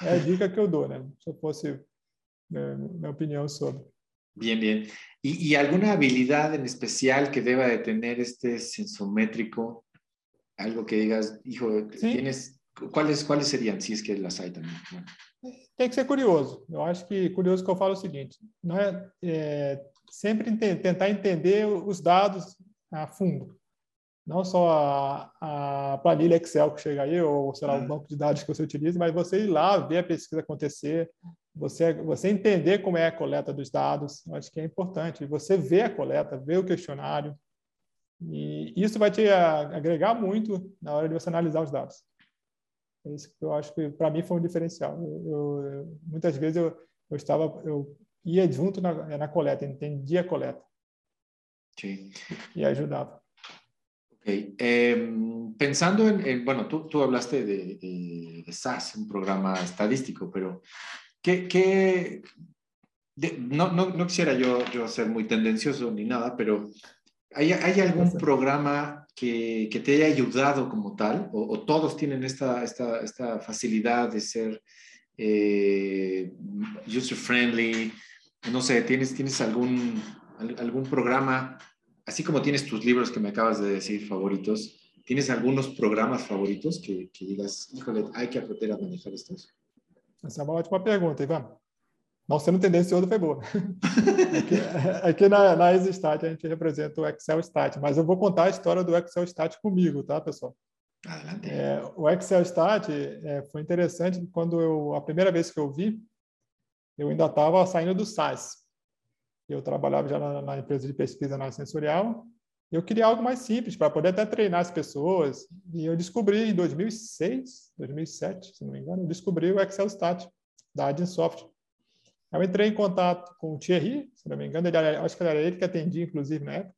É a dica que eu dou, né? Se eu fosse né, minha opinião sobre. Bien, bien. ¿Y, ¿Y, alguna habilidad en especial que deba de tener este sensométrico? Algo que digas, hijo, ¿Sí? tienes, ¿cuáles, ¿cuáles serían, si es que las hay también? Bueno. Tem que ser curioso. Eu acho que curioso que eu falo é o seguinte, não é, é sempre ent tentar entender os dados a fundo. Não só a, a, planilha Excel que chega aí, ou sei lá, o banco de dados que você utiliza, mas você ir lá, ver a pesquisa acontecer, você, você entender como é a coleta dos dados, acho que é importante. Você ver a coleta, ver o questionário, e isso vai te agregar muito na hora de você analisar os dados. É isso que eu acho que para mim foi um diferencial. Eu, eu, muitas vezes eu, eu estava, eu ia junto na, na coleta, entendia a coleta. Sí. Y ayudaba. Ok. Eh, pensando en, en, bueno, tú, tú hablaste de, de, de, SAS, un programa estadístico, pero ¿qué, qué de, no, no, no, quisiera yo, yo ser muy tendencioso ni nada, pero ¿hay, hay algún programa que, que, te haya ayudado como tal? ¿O, o todos tienen esta, esta, esta, facilidad de ser eh, user-friendly? No sé, ¿tienes, ¿tienes algún algún programa, así como tienes tus libros que me acabas de decir favoritos, ¿tienes algunos programas favoritos que, que digas, híjole, hay que aprender a manejar estos? Essa é uma ótima pergunta, Ivan. Não sendo tendencioso, foi boa. aqui, aqui na, na ExStat a gente representa o Excel Stat, mas eu vou contar a história do Excel Stat comigo, tá, pessoal? É, o Excel Stat é, foi interessante quando eu, a primeira vez que eu vi, eu ainda estava saindo do SAS. Eu trabalhava já na, na empresa de pesquisa na sensorial. Eu queria algo mais simples para poder até treinar as pessoas. E eu descobri em 2006, 2007, se não me engano, descobri o Excel Stat da Adinsoft. Eu entrei em contato com o Thierry, se não me engano, ele acho que era ele que atendia, inclusive, na época.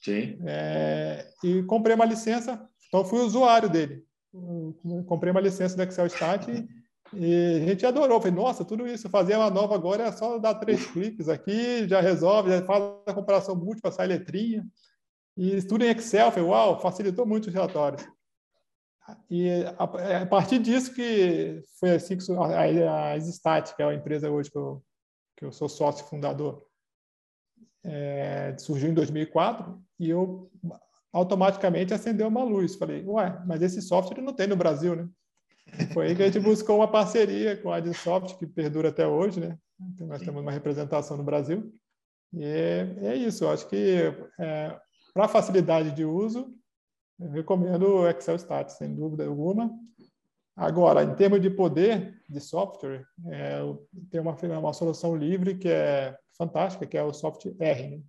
Sim. É, e comprei uma licença, então fui usuário dele. Eu comprei uma licença do Excel Stat e e a gente adorou. Falei, nossa, tudo isso, fazer uma nova agora é só dar três cliques aqui, já resolve, já faz a comparação múltipla, sai letrinha. E tudo em Excel. Falei, uau, facilitou muito os relatórios. E a, é a partir disso que foi assim que a, a que é a empresa hoje que eu, que eu sou sócio fundador, é, surgiu em 2004 e eu automaticamente acendeu uma luz. Falei, ué, mas esse software não tem no Brasil, né? Foi aí que a gente buscou uma parceria com a Adsoft, que perdura até hoje, né? Então, nós temos uma representação no Brasil. E é, é isso, eu acho que é, para facilidade de uso, eu recomendo o Excel Stats, sem dúvida alguma. Agora, em termos de poder de software, é, tem uma, uma solução livre que é fantástica, que é o Soft R. Né?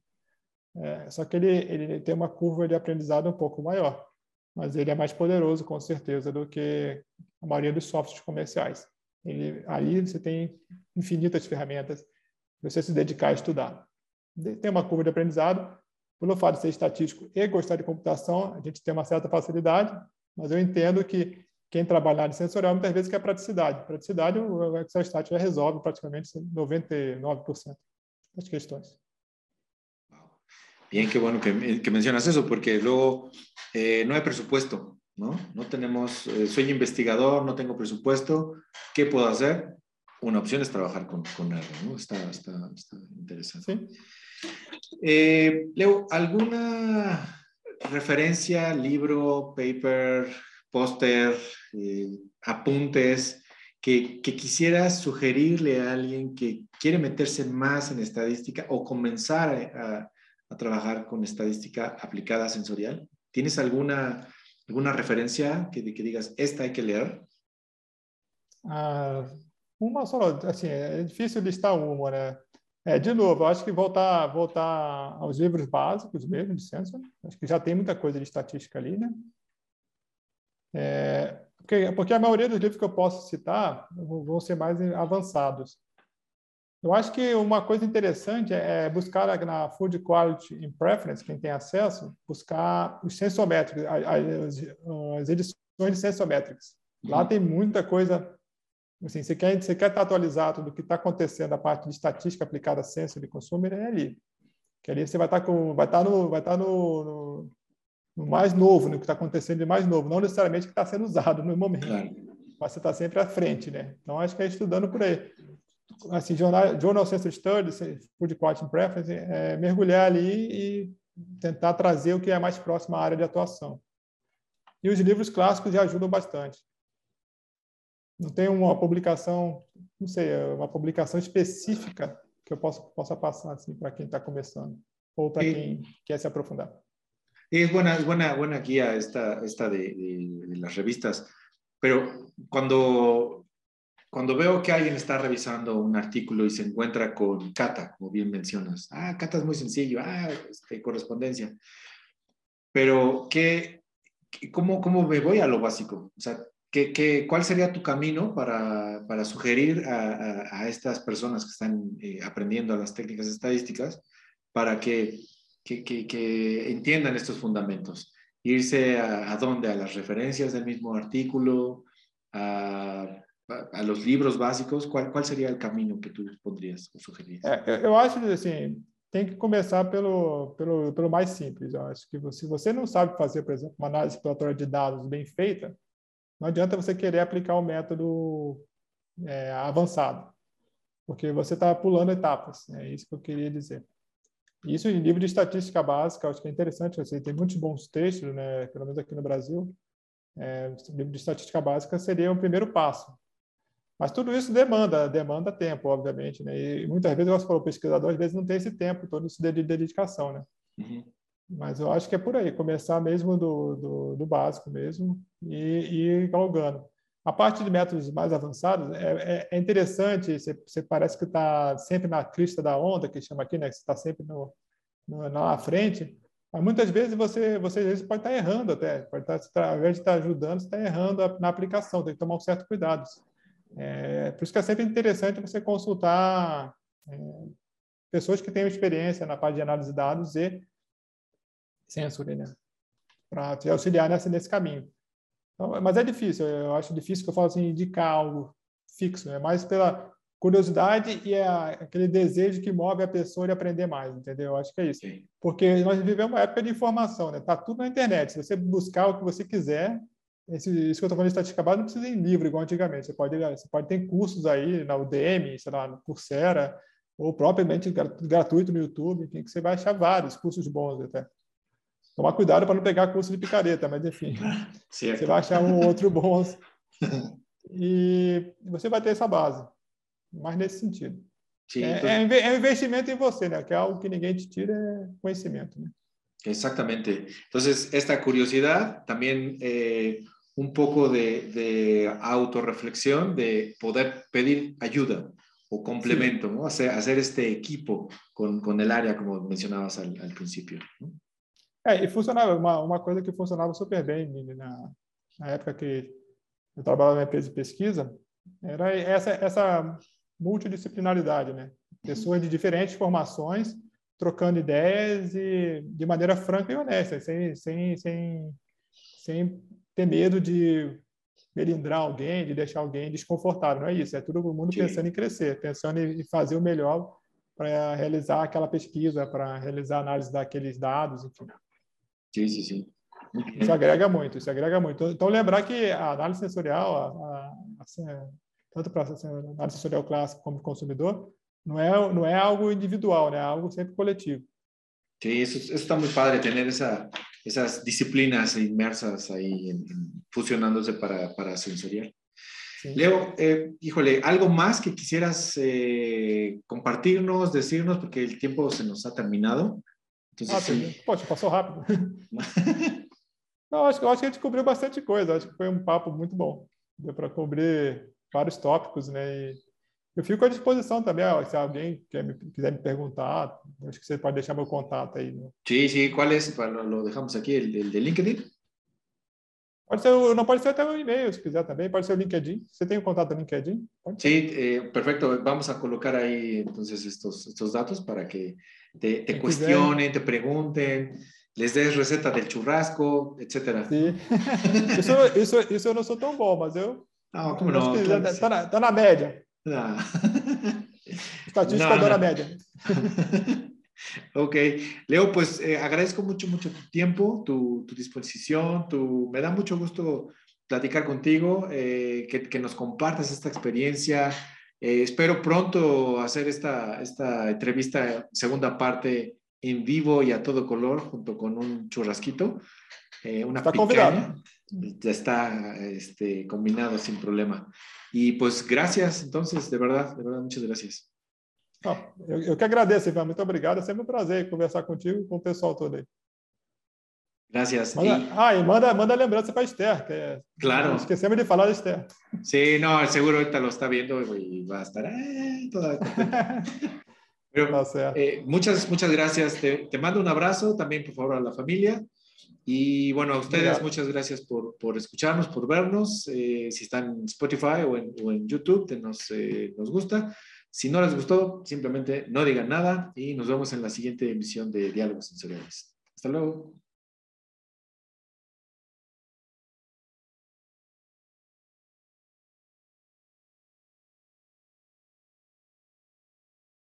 É, só que ele, ele tem uma curva de aprendizado um pouco maior mas ele é mais poderoso, com certeza, do que a maioria dos softwares comerciais. Ele, aí você tem infinitas ferramentas para você se dedicar a estudar. Tem uma curva de aprendizado, pelo fato de ser estatístico e gostar de computação, a gente tem uma certa facilidade, mas eu entendo que quem trabalha na sensorial muitas vezes quer praticidade. Praticidade, o Excel Stat já resolve praticamente 99% das questões. Bien, qué bueno que, que mencionas eso, porque luego eh, no hay presupuesto, ¿no? No tenemos, eh, soy investigador, no tengo presupuesto, ¿qué puedo hacer? Una opción es trabajar con, con R, ¿no? Está, está, está interesante. ¿Sí? Eh, Leo, ¿alguna referencia, libro, paper, póster, eh, apuntes, que, quisieras sugerirle a alguien que quiere meterse más en estadística o comenzar a, trabajar con estadística aplicada sensorial? ¿Tienes alguna, alguna referencia que, que digas, esta hay que leer? Ah, uma só, assim, é difícil listar uma, né? É, de novo, acho que voltar, voltar aos livros básicos mesmo de Sensor, acho que já tem muita coisa de estatística ali, né? É, porque, porque a maioria dos livros que eu posso citar vão ser mais avançados. Eu acho que uma coisa interessante é buscar na Food Quality in Preference, quem tem acesso, buscar os sensométricos, as, as edições de sensométricos. Lá uhum. tem muita coisa. Assim, você quer, você quer estar atualizado do que está acontecendo, a parte de estatística aplicada a sensor de consumo, é ali. Que ali você vai estar, com, vai estar, no, vai estar no, no no mais novo, no que está acontecendo de mais novo, não necessariamente que está sendo usado no momento. Claro. Mas você está sempre à frente, né? Então, acho que é estudando por aí. Assim, Journal, Journal Census Studies, Food Quality Preference, é mergulhar ali e tentar trazer o que é mais próximo à área de atuação. E os livros clássicos já ajudam bastante. Não tem uma publicação, não sei, uma publicação específica que eu possa, possa passar assim, para quem está começando ou para quem quer se aprofundar. Es buena, buena, buena guía esta, esta de, las revistas, pero cuando, cuando veo que alguien está revisando un artículo y se encuentra con Cata, como bien mencionas, ah, Cata es muy sencillo, ah, este, correspondencia, pero ¿qué, cómo, ¿cómo me voy a lo básico? O sea, ¿qué, qué, cuál sería tu camino para, para sugerir a, a, estas personas que están eh, aprendiendo las técnicas estadísticas para que que, que, que entiendan estos fundamentos. Irse a, a, dónde? A las referencias del mismo artículo, a, a, los livros básicos. Qual, qual seria o caminho que tu poderias sugerir? É, eu acho assim, tem que começar pelo, pelo, pelo mais simples. Eu acho que se você não sabe fazer, por exemplo, uma análise exploratória de dados bem feita, não adianta você querer aplicar um método é, avançado, porque você está pulando etapas. É isso que eu queria dizer. Isso em livro de estatística básica, acho que é interessante. Assim, tem muitos bons textos, né, pelo menos aqui no Brasil. É, livro de estatística básica seria o primeiro passo. Mas tudo isso demanda, demanda tempo, obviamente. Né? E muitas vezes, você falou, o pesquisador às vezes não tem esse tempo todo isso de, de dedicação. Né? Uhum. Mas eu acho que é por aí, começar mesmo do, do, do básico mesmo e, e ir galgando. A parte de métodos mais avançados é, é, é interessante, você, você, parece que está sempre na crista da onda, que chama aqui, né? Que você está sempre no, no, na frente, mas muitas vezes você, você às vezes pode estar tá errando até, pode estar, tá, ao invés de estar tá ajudando, você está errando na aplicação, tem que tomar um certo cuidado. É, por isso que é sempre interessante você consultar é, pessoas que tenham experiência na parte de análise de dados e sensor, né? Para te auxiliar nessa, nesse caminho. Então, mas é difícil, eu acho difícil que eu falo assim, indicar algo fixo, é mais pela curiosidade e é aquele desejo que move a pessoa de aprender mais, entendeu? Eu acho que é isso. Porque nós vivemos uma época de informação, né? Tá tudo na internet. Se você buscar o que você quiser, esse, isso que eu estou falando de estatística básica não precisa ir em livro igual antigamente. Você pode, você pode ter cursos aí na Udemy, sei lá, no Coursera, ou propriamente gratuito no YouTube, enfim, que você vai achar vários cursos bons até. Tomar cuidado para não pegar curso de picareta, mas enfim, certo. você vai achar um outro bom. E você vai ter essa base, mas nesse sentido. Sim, é, então... é, um investimento em você, né? Que é algo que ninguém te tira, é conhecimento, né? Exactamente. Entonces, esta curiosidad, también eh, un poco de, de autorreflexión, de poder pedir ayuda o complemento, sí. ¿no? Hacer, hacer, este equipo con, con, el área, como mencionabas al, al principio. ¿no? É, e funcionava, uma, uma coisa que funcionava super bem na, na época que eu trabalhava na empresa de pesquisa, era essa, essa multidisciplinaridade, né? Pessoas de diferentes formações trocando ideias e de maneira franca e honesta, sem, sem, sem, sem ter medo de melindrar alguém, de deixar alguém desconfortável. Não é isso, é todo mundo Sim. pensando em crescer, pensando em fazer o melhor para realizar aquela pesquisa, para realizar a análise daqueles dados, enfim. Sim, sim, sim. Isso agrega muito, isso agrega muito. Então, lembrar que a análise sensorial, a, a, assim, tanto para a análise sensorial clássica como consumidor, não é, não é algo individual, né? é algo sempre coletivo. Sí, eso, eso está muy padre, tener esa, esas disciplinas inmersas ahí, fusionándose para, para sensorial. Leo, eh, híjole, ¿algo más que quisieras eh, compartirnos, decirnos? Porque el tiempo se nos ha terminado. Entonces, ah, sí. Poxa, passou rápido. Não, acho, acho que a gente cobriu bastante coisa. Acho que foi um papo muito bom. Deu para cobrir vários tópicos, né? E eu fico à disposição também, ó, se alguém quer me, quiser me perguntar, acho que você pode deixar meu contato aí. Né? Sí, sí, ¿cuál es? Lo dejamos aqui, el, el de LinkedIn. Pode ser, não pode ser até o e-mail, se quiser também, pode ser o LinkedIn. Você tem o contato do LinkedIn? Sí, eh, perfecto. Vamos a colocar ahí entonces estos, estos datos para que te, te cuestionen, te pregunten, les des receta del churrasco, etc. Sim. isso, isso, isso eu não sou tão bom, mas eu. Não, como não? Está tá na, tá na média. Não. Estatística no, no. média. Ok, Leo, pues eh, agradezco mucho, mucho tu tiempo, tu, tu, disposición, tu, me da mucho gusto platicar contigo, eh, que, que, nos compartas esta experiencia. Eh, espero pronto hacer esta, esta entrevista, segunda parte en vivo y a todo color, junto con un churrasquito, eh, una está picaña. Ya está este, combinado sin problema. Y pues gracias, entonces, de verdad, de verdad, muchas gracias. Não, eu, eu que agradeço, Ivan. Muito obrigado. É sempre um prazer conversar contigo e com o pessoal todo aí. Gracias. Manda, y... Ah, e manda, manda lembrança para Esther, que claro. esquecemos de falar de Esther. Sí, no, seguro ahorita lo está viendo y va a estar eh, toda Pero, eh, muchas, muchas gracias. Te, te, mando un abrazo también, por favor, a la familia. Y bueno, a ustedes, muchas gracias por, por escucharnos, por vernos. Eh, si están en Spotify o en, o en YouTube, te nos, eh, nos gusta. Si no les gustó, simplemente no digan nada y nos vemos en la siguiente emisión de Diálogos Sensoriales. Hasta luego.